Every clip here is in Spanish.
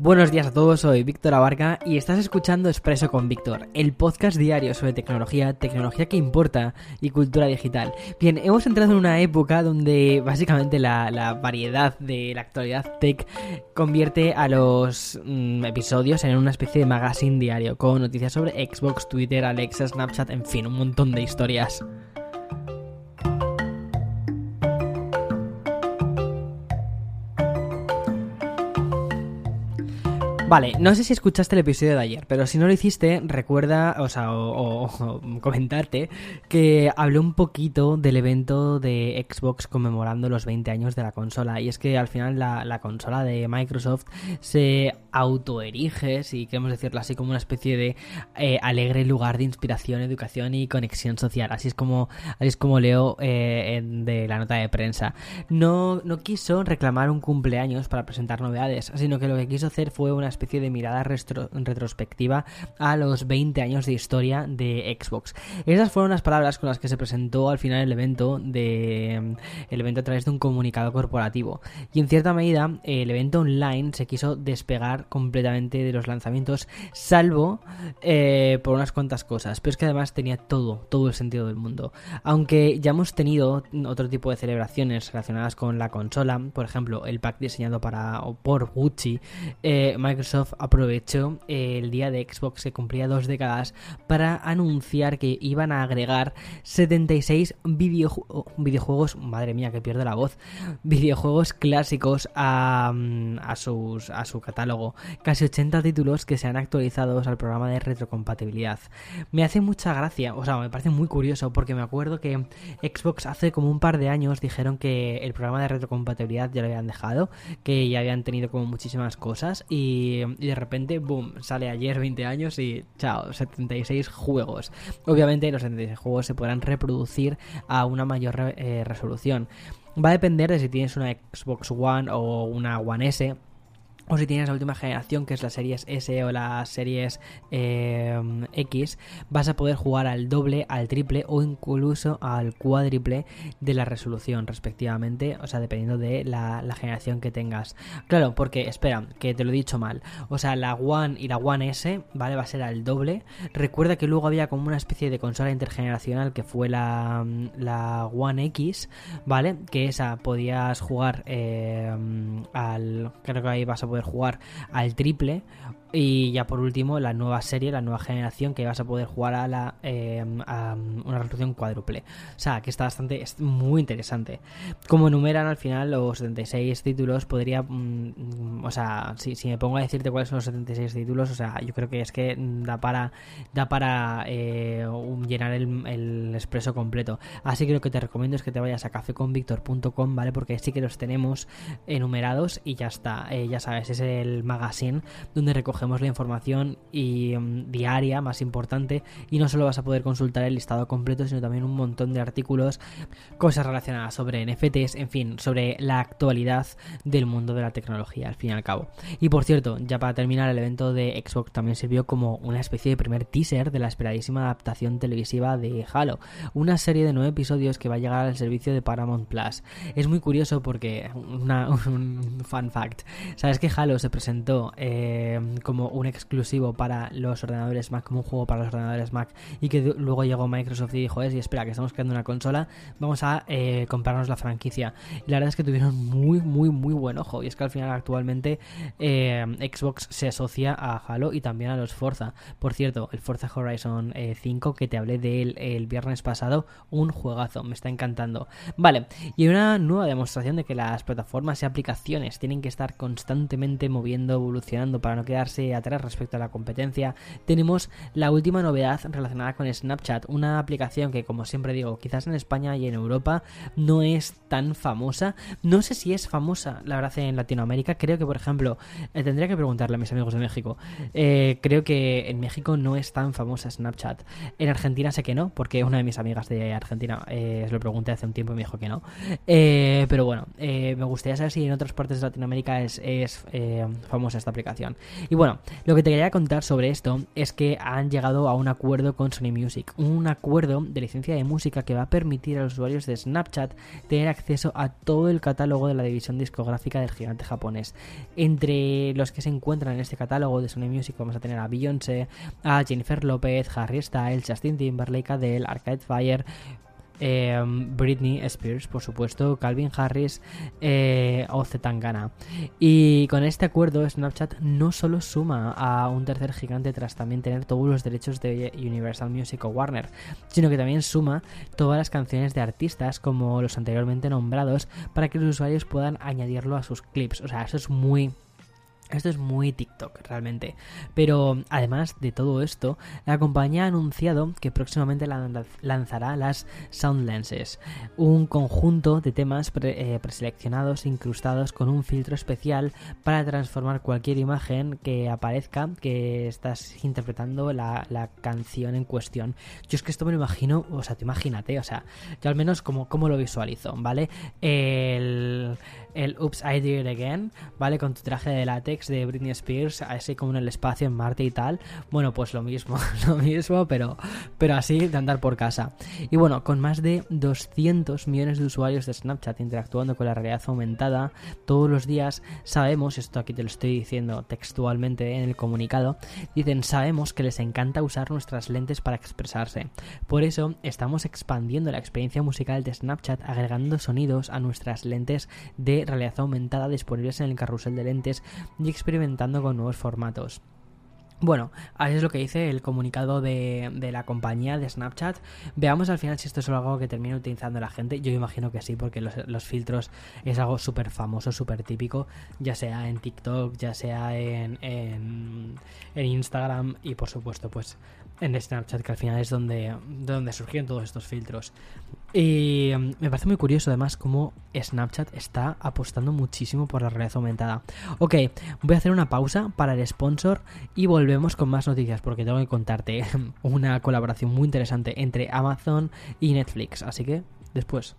Buenos días a todos, soy Víctor Abarca y estás escuchando Expreso con Víctor, el podcast diario sobre tecnología, tecnología que importa y cultura digital. Bien, hemos entrado en una época donde básicamente la, variedad de la actualidad tech convierte a los mm, episodios en una especie de magazine diario con noticias sobre Xbox, Twitter, Alexa, Snapchat, en fin, un montón de historias. Vale, no sé si escuchaste el episodio de ayer, pero si no lo hiciste, recuerda, o sea, o, comentarte que hablé un poquito del evento de Xbox conmemorando los 20 años de la consola. Y es que al final la, consola de Microsoft se autoerige, si queremos decirlo así, como una especie de eh, alegre lugar de inspiración, educación y conexión social. Así es como, así es como leo eh, de la nota de prensa. No, no quiso reclamar un cumpleaños para presentar novedades, sino que lo que quiso hacer fue una especie de mirada retrospectiva a los 20 años de historia de Xbox. Esas fueron las palabras con las que se presentó al final el evento de el evento a través de un comunicado corporativo. Y en cierta medida el evento online se quiso despegar completamente de los lanzamientos, salvo eh, por unas cuantas cosas. Pero es que además tenía todo, todo el sentido del mundo. Aunque ya hemos tenido otro tipo de celebraciones relacionadas con la consola, por ejemplo, el pack diseñado para o por Gucci, eh, Microsoft aprovechó el día de Xbox que cumplía dos décadas para anunciar que iban a agregar 76 videojuegos, madre mía que pierdo la voz, videojuegos clásicos a, sus, a su catálogo, casi 80 títulos que se han actualizado al programa de retrocompatibilidad. Me hace mucha gracia, o sea, me parece muy curioso porque me acuerdo que Xbox hace como un par de años dijeron que el programa de retrocompatibilidad ya lo habían dejado, que ya habían tenido como muchísimas cosas y de repente, boom, sale ayer 20 años y chao, 76 juegos. Obviamente los 76 juegos se podrán reproducir a una mayor eh, resolución. Va a depender de si tienes una Xbox One o una One S o si tienes la última generación, que es la series S o las series eh, X, vas a poder jugar al doble, al triple o incluso al cuádruple de la resolución, respectivamente. O sea, dependiendo de la, generación que tengas. Claro, porque, espera, que te lo he dicho mal. O sea, la One y la One S, ¿vale? Va a ser al doble. Recuerda que luego había como una especie de consola intergeneracional que fue la, la One X, ¿vale? Que esa podías jugar eh, al. Creo que ahí vas a poder jugar al triple y ya por último, la nueva serie, la nueva generación, que vas a poder jugar a, la, em, una resolución cuádruple. O sea, que está bastante, es muy interesante. Como enumeran al final los 76 títulos, podría, mm, o sea, si, si, me pongo a decirte cuáles son los 76 títulos, o sea, yo creo que es que da para, da para eh, llenar el, el, expreso completo. Así que lo que te recomiendo es que te vayas a cafeconvictor.com, ¿vale? Porque sí que los tenemos enumerados y ya está. Eh, ya sabes, es el magazine donde recogemos cogemos la información mm, diaria más importante y no solo vas a poder consultar el listado completo, sino también un montón de artículos, cosas relacionadas sobre NFTs, en fin, sobre la actualidad del mundo de la tecnología, al fin y al cabo. Y por cierto, ya para terminar, el evento de Xbox también sirvió como una especie de primer teaser de la esperadísima adaptación televisiva de Halo, una serie de nueve episodios que va a llegar al servicio de Paramount Plus. Es muy curioso porque, una, un fun fact, sabes que Halo se presentó eh, como un exclusivo para los ordenadores Mac, como un juego para los ordenadores Mac, y que luego llegó Microsoft y dijo, es, y espera, que estamos creando una consola, vamos a eh, comprarnos la franquicia. La verdad es que tuvieron muy, muy, muy buen ojo, y es que al final actualmente eh, Xbox se asocia a Halo y también a los Forza. Por cierto, el Forza Horizon 5, eh, que te hablé de él el viernes pasado, un juegazo, me está encantando. Vale, y una nueva demostración de que las plataformas y aplicaciones tienen que estar constantemente moviendo, evolucionando para no quedarse atrás respecto a la competencia, tenemos la última novedad relacionada con Snapchat, una aplicación que como siempre digo, quizás en España y en Europa no es tan famosa. No sé si es famosa, la verdad, en Latinoamérica, creo que por ejemplo, eh, tendría que preguntarle a mis amigos de México. Eh, creo que en México no es tan famosa Snapchat. En Argentina sé que no, porque una de mis amigas de Argentina eh, se lo pregunté hace un tiempo y me dijo que no. pero bueno, me gustaría saber si en otras partes de Latinoamérica es, es famosa esta aplicación. Y bueno, lo que te quería contar sobre esto es que han llegado a un acuerdo con Sony Music. Un acuerdo de licencia de música que va a permitir a los usuarios de Snapchat tener acceso a todo el catálogo de la división discográfica del gigante japonés. Entre los que se encuentran en este catálogo de Sony Music vamos a tener a Beyoncé, a Jennifer Lopez, Harry Styles, Justin Timberlake, Adele, Arcade Fire, eh, Britney Spears, por supuesto, Calvin Harris eh, o Zetangana. Y con este acuerdo, Snapchat no solo suma a un tercer gigante tras también tener todos los derechos de Universal Music o Warner, sino que también suma todas las canciones de artistas como los anteriormente nombrados para que los usuarios puedan añadirlo a sus clips. O sea, eso es muy esto es muy TikTok realmente. Pero además de todo esto, la compañía ha anunciado que próximamente lanzará las Sound Lenses, un conjunto de temas eh, preseleccionados incrustados con un filtro especial para transformar cualquier imagen que aparezca que estás interpretando la, canción en cuestión. Yo es que esto me lo imagino, o sea, te imagínate, o sea, yo al menos como, como lo visualizo, ¿vale? El el Oops, I Did It Again, ¿vale? Con tu traje de látex de Britney Spears, así como en el espacio en Marte y tal. Bueno, pues lo mismo, lo mismo, pero, pero así de andar por casa. Y bueno, con más de 200 millones de usuarios de Snapchat interactuando con la realidad aumentada todos los días, sabemos, esto aquí te lo estoy diciendo textualmente en el comunicado, dicen, sabemos que les encanta usar nuestras lentes para expresarse. Por eso estamos expandiendo la experiencia musical de Snapchat agregando sonidos a nuestras lentes de realidad aumentada disponibles en el carrusel de lentes experimentando con nuevos formatos. Bueno, así es lo que dice el comunicado de, la compañía de Snapchat. Veamos al final si esto es algo que termina utilizando la gente. Yo imagino que sí, porque los, filtros es algo súper famoso, súper típico, ya sea en TikTok, ya sea en, Instagram y por supuesto pues en Snapchat, que al final es donde, donde surgieron todos estos filtros. Y mm, me parece muy curioso además cómo Snapchat está apostando muchísimo por la realidad aumentada. Ok, voy a hacer una pausa para el sponsor y volvemos con más noticias porque tengo que contarte una colaboración muy interesante entre Amazon y Netflix. Así que después.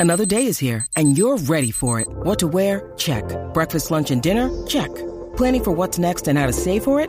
Another day is here and you're ready for it. What to wear? Check. Breakfast, lunch and dinner? Check. Planning for what's next and how to save for it?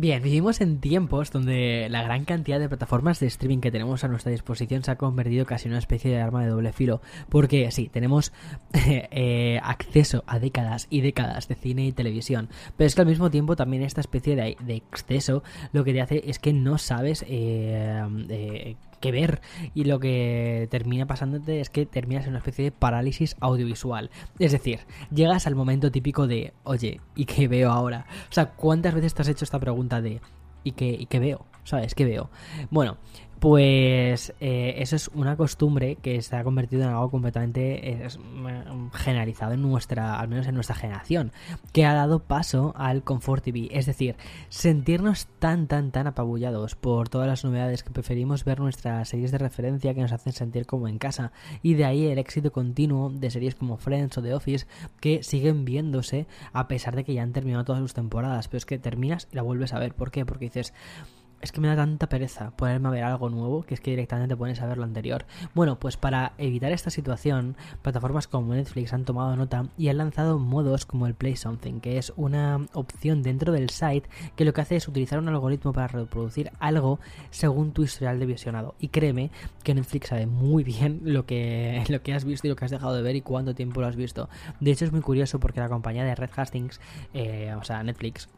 Bien, vivimos en tiempos donde la gran cantidad de plataformas de streaming que tenemos a nuestra disposición se ha convertido casi en una especie de arma de doble filo. Porque sí, tenemos eh, acceso a décadas y décadas de cine y televisión. Pero es que al mismo tiempo también esta especie de, exceso lo que te hace es que no sabes eh, eh, que ver y lo que termina pasándote es que terminas en una especie de parálisis audiovisual. Es decir, llegas al momento típico de, oye, ¿y qué veo ahora? O sea, ¿cuántas veces te has hecho esta pregunta de, ¿y qué, y qué veo? ¿Sabes? ¿Qué veo? Bueno, pues eh, eso es una costumbre que se ha convertido en algo completamente mm, generalizado en nuestra, al menos en nuestra generación, que ha dado paso al Comfort TV, es decir, sentirnos tan, tan, tan apabullados por todas las novedades que preferimos ver nuestras series de referencia que nos hacen sentir como en casa, y de ahí el éxito continuo de series como Friends o The Office que siguen viéndose a pesar de que ya han terminado todas sus temporadas, pero es que terminas y la vuelves a ver, ¿por qué? Porque dices, es que me da tanta pereza ponerme a ver algo nuevo que es que directamente te pones a ver lo anterior. Bueno, pues para evitar esta situación, plataformas como Netflix han tomado nota y han lanzado modos como el Play Something, que es una opción dentro del site que lo que hace es utilizar un algoritmo para reproducir algo según tu historial de visionado. Y créeme que Netflix sabe muy bien lo que, lo que has visto y lo que has dejado de ver y cuánto tiempo lo has visto. De hecho es muy curioso porque la compañía de Red Hastings, eh, o sea Netflix,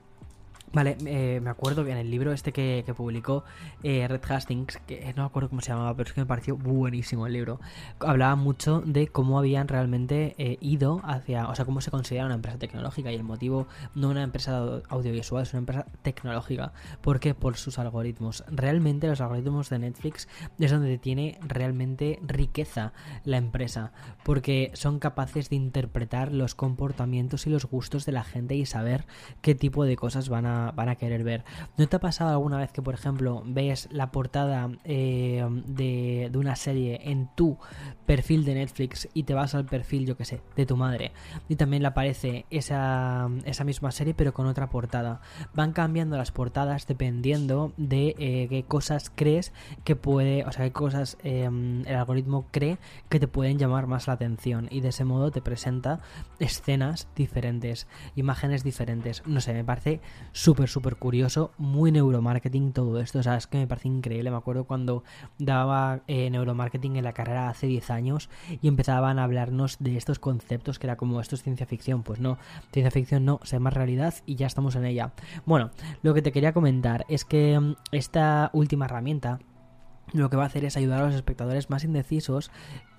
Vale, eh, me acuerdo que en el libro este que, publicó eh, Red Hastings, que no me acuerdo cómo se llamaba, pero es que me pareció buenísimo el libro, hablaba mucho de cómo habían realmente eh, ido hacia, o sea, cómo se considera una empresa tecnológica y el motivo no una empresa audiovisual, es una empresa tecnológica. ¿Por qué? Por sus algoritmos. Realmente los algoritmos de Netflix es donde tiene realmente riqueza la empresa, porque son capaces de interpretar los comportamientos y los gustos de la gente y saber qué tipo de cosas van a van a querer ver. ¿No te ha pasado alguna vez que, por ejemplo, ves la portada eh, de, una serie en tu perfil de Netflix y te vas al perfil, yo que sé, de tu madre y también le aparece esa, esa misma serie pero con otra portada? Van cambiando las portadas dependiendo de eh, qué cosas crees que puede, o sea, qué cosas em, el algoritmo cree que te pueden llamar más la atención y de ese modo te presenta escenas diferentes, imágenes diferentes. No sé, me parece súper, súper curioso, muy neuromarketing todo esto, o sea, es que me parece increíble, me acuerdo cuando daba eh, neuromarketing en la carrera hace 10 años y empezaban a hablarnos de estos conceptos que era como esto es ciencia ficción, pues no, ciencia ficción no, se más realidad y ya estamos en ella. Bueno, lo que te quería comentar es que mm, esta última herramienta lo que va a hacer es ayudar a los espectadores más indecisos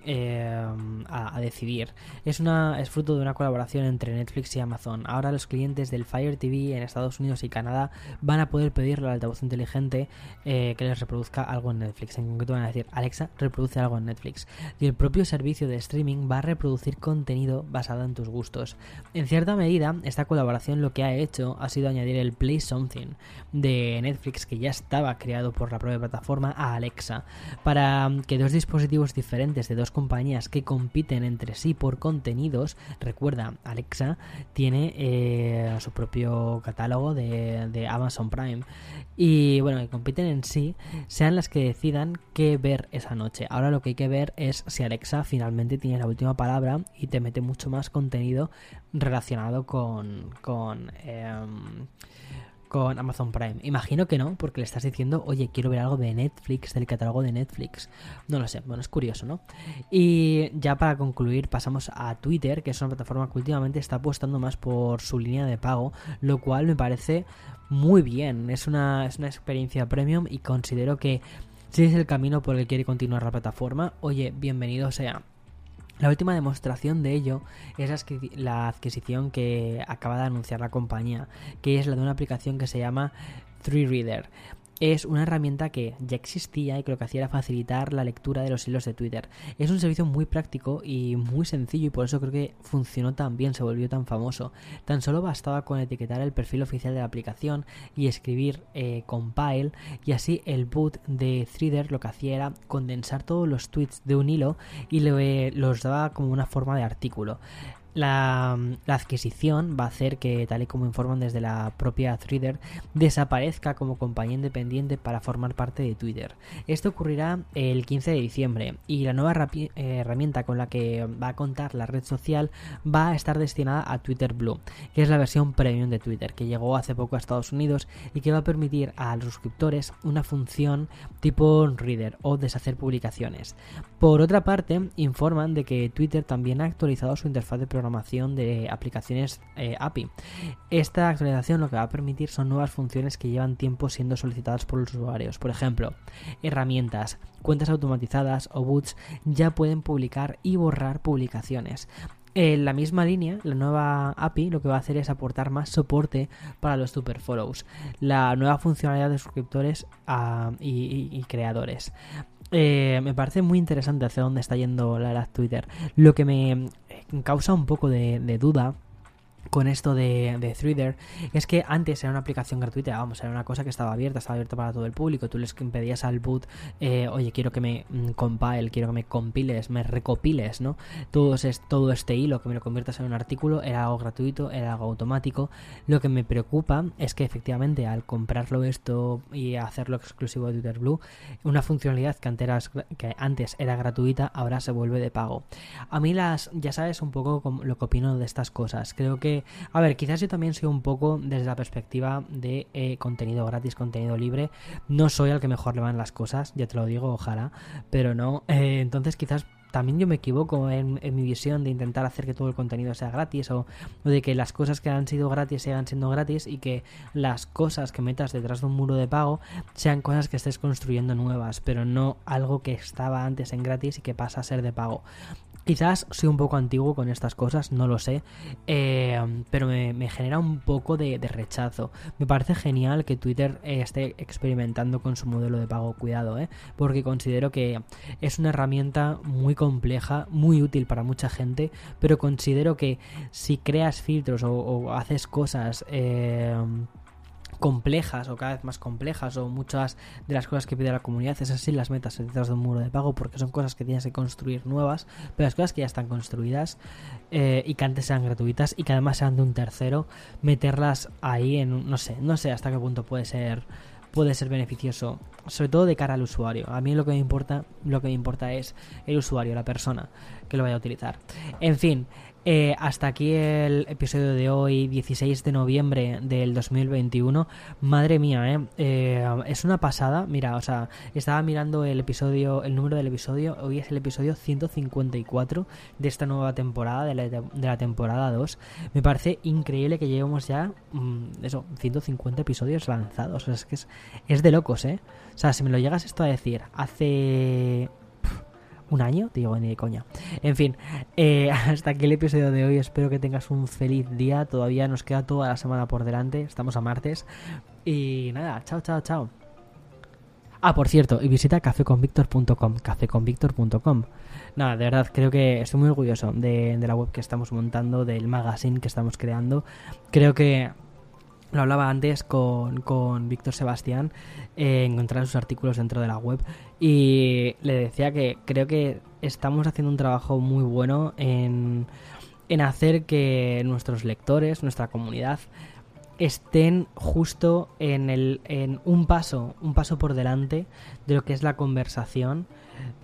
eh, a, decidir. Es, una, es fruto de una colaboración entre Netflix y Amazon. Ahora los clientes del Fire TV en Estados Unidos y Canadá van a poder pedirle al altavoz inteligente eh, que les reproduzca algo en Netflix. En concreto van a decir, Alexa, reproduce algo en Netflix. Y el propio servicio de streaming va a reproducir contenido basado en tus gustos. En cierta medida, esta colaboración lo que ha hecho ha sido añadir el Play Something de Netflix que ya estaba creado por la propia plataforma a Alexa para que dos dispositivos diferentes de dos compañías que compiten entre sí por contenidos, recuerda, Alexa tiene eh, su propio catálogo de, Amazon Prime y bueno, que compiten en sí, sean las que decidan qué ver esa noche. Ahora lo que hay que ver es si Alexa finalmente tiene la última palabra y te mete mucho más contenido relacionado con... em, con Amazon Prime. Imagino que no, porque le estás diciendo, oye, quiero ver algo de Netflix, del catálogo de Netflix. No lo sé, bueno, es curioso, ¿no? Y ya para concluir, pasamos a Twitter, que es una plataforma que últimamente está apostando más por su línea de pago, lo cual me parece muy bien. Es una, es una experiencia premium y considero que si es el camino por el que quiere continuar la plataforma, oye, bienvenido sea. La última demostración de ello es la adquisición que acaba de anunciar la compañía, que es la de una aplicación que se llama 3Reader es una herramienta que ya existía y que lo que hacía era facilitar la lectura de los hilos de Twitter. Es un servicio muy práctico y muy sencillo y por eso creo que funcionó tan bien, se volvió tan famoso. Tan solo bastaba con etiquetar el perfil oficial de la aplicación y escribir eh, compile y así el boot de Threader lo que hacía era condensar todos los tweets de un hilo y los daba como una forma de artículo. La, adquisición va a hacer que, tal y como informan desde la propia Threader, desaparezca como compañía independiente para formar parte de Twitter. Esto ocurrirá el 15 de diciembre y la nueva eh, herramienta con la que va a contar la red social va a estar destinada a Twitter Blue, que es la versión premium de Twitter que llegó hace poco a Estados Unidos y que va a permitir a los suscriptores una función tipo Reader o deshacer publicaciones. Por otra parte, informan de que Twitter también ha actualizado su interfaz de programación de aplicaciones eh, API. Esta actualización lo que va a permitir son nuevas funciones que llevan tiempo siendo solicitadas por los usuarios. Por ejemplo, herramientas, cuentas automatizadas o boots ya pueden publicar y borrar publicaciones. En la misma línea, la nueva API lo que va a hacer es aportar más soporte para los super follows, la nueva funcionalidad de suscriptores ah, y, creadores. Eh, me parece muy interesante hacia dónde está yendo la edad Twitter. Lo que me causa un poco de, duda con esto de, de es que antes era una aplicación gratuita, vamos, era una cosa que estaba abierta, estaba abierta para todo el público. Tú les pedías al boot, eh, oye, quiero que me mm, compile, quiero que me compiles, me recopiles, ¿no? Todo, es, todo este hilo, que me lo conviertas en un artículo, era algo gratuito, era algo automático. Lo que me preocupa es que efectivamente al comprarlo esto y hacerlo exclusivo de Twitter Blue, una funcionalidad que antes, era, que antes era gratuita, ahora se vuelve de pago. A mí las, ya sabes un poco lo que opino de estas cosas. Creo que a ver, quizás yo también soy un poco desde la perspectiva de eh, contenido gratis, contenido libre. No soy al que mejor le van las cosas, ya te lo digo, ojalá, pero no. Eh, entonces quizás también yo me equivoco en, mi visión de intentar hacer que todo el contenido sea gratis o, de que las cosas que han sido gratis sigan siendo gratis y que las cosas que metas detrás de un muro de pago sean cosas que estés construyendo nuevas, pero no algo que estaba antes en gratis y que pasa a ser de pago. Quizás soy un poco antiguo con estas cosas, no lo sé, eh, pero me, genera un poco de, rechazo. Me parece genial que Twitter eh, esté experimentando con su modelo de pago, cuidado, eh, porque considero que es una herramienta muy compleja, muy útil para mucha gente, pero considero que si creas filtros o, haces cosas complejas o cada vez más complejas o muchas de las cosas que pide la comunidad es así las metas detrás de un muro de pago porque son cosas que tienes que construir nuevas pero las cosas que ya están construidas eh, y que antes sean gratuitas y que además sean de un tercero meterlas ahí en no sé no sé hasta qué punto puede ser puede ser beneficioso sobre todo de cara al usuario. A mí lo que me importa lo que me importa es el usuario la persona que lo vaya a utilizar. En fin eh, hasta aquí el episodio de hoy, 16 de noviembre del 2021. Madre mía, ¿eh? ¿eh? Es una pasada. Mira, o sea, estaba mirando el episodio, el número del episodio. Hoy es el episodio 154 de esta nueva temporada, de la, de la temporada 2. Me parece increíble que llevemos ya, mm, eso, 150 episodios lanzados. O sea, es que es, es de locos, ¿eh? O sea, si me lo llegas esto a decir hace un año, digo, ni de coña. En fin, eh, hasta aquí el episodio de hoy. Espero que tengas un feliz día. Todavía nos queda toda la semana por delante. Estamos a martes. Y nada, chao, chao, chao. Ah, por cierto, y visita cafeconvictor.com, cafeconvictor.com. Nada, de verdad, creo que estoy muy orgulloso de, de la web que estamos montando, del magazine que estamos creando. Creo que lo hablaba antes con, con Víctor Sebastián, eh, encontrar sus artículos dentro de la web y le decía que creo que estamos haciendo un trabajo muy bueno en, en hacer que nuestros lectores, nuestra comunidad, estén justo en, el, en un paso, un paso por delante de lo que es la conversación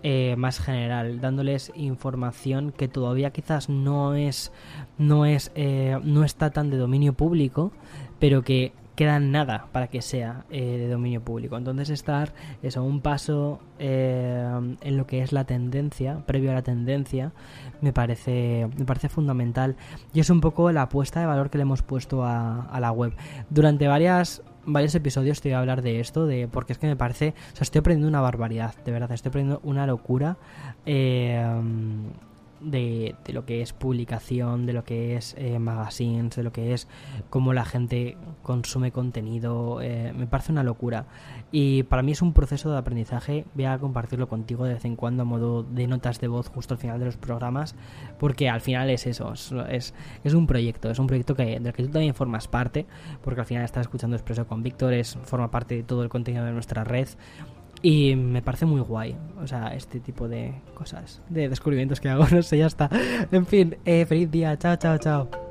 eh, más general, dándoles información que todavía quizás no es, no es, eh, no está tan de dominio público, pero que queda nada para que sea eh, de dominio público. Entonces estar eso, un paso eh, en lo que es la tendencia, previo a la tendencia, me parece, me parece fundamental. Y es un poco la apuesta de valor que le hemos puesto a, a la web. Durante varias varios episodios te voy a hablar de esto, de porque es que me parece, o sea, estoy aprendiendo una barbaridad, de verdad, estoy aprendiendo una locura. Eh, de, lo que es publicación, de lo que es eh, magazines, de lo que es cómo la gente consume contenido. Eh, me parece una locura. Y para mí es un proceso de aprendizaje. Voy a compartirlo contigo de vez en cuando a modo de notas de voz justo al final de los programas, porque al final es eso, es, es un proyecto, es un proyecto que, del que tú también formas parte, porque al final estás escuchando Expreso con Víctor, es, forma parte de todo el contenido de nuestra red. Y me parece muy guay, o sea, este tipo de cosas, de descubrimientos que hago, no sé, ya está. En fin, eh, feliz día, chao, chao, chao.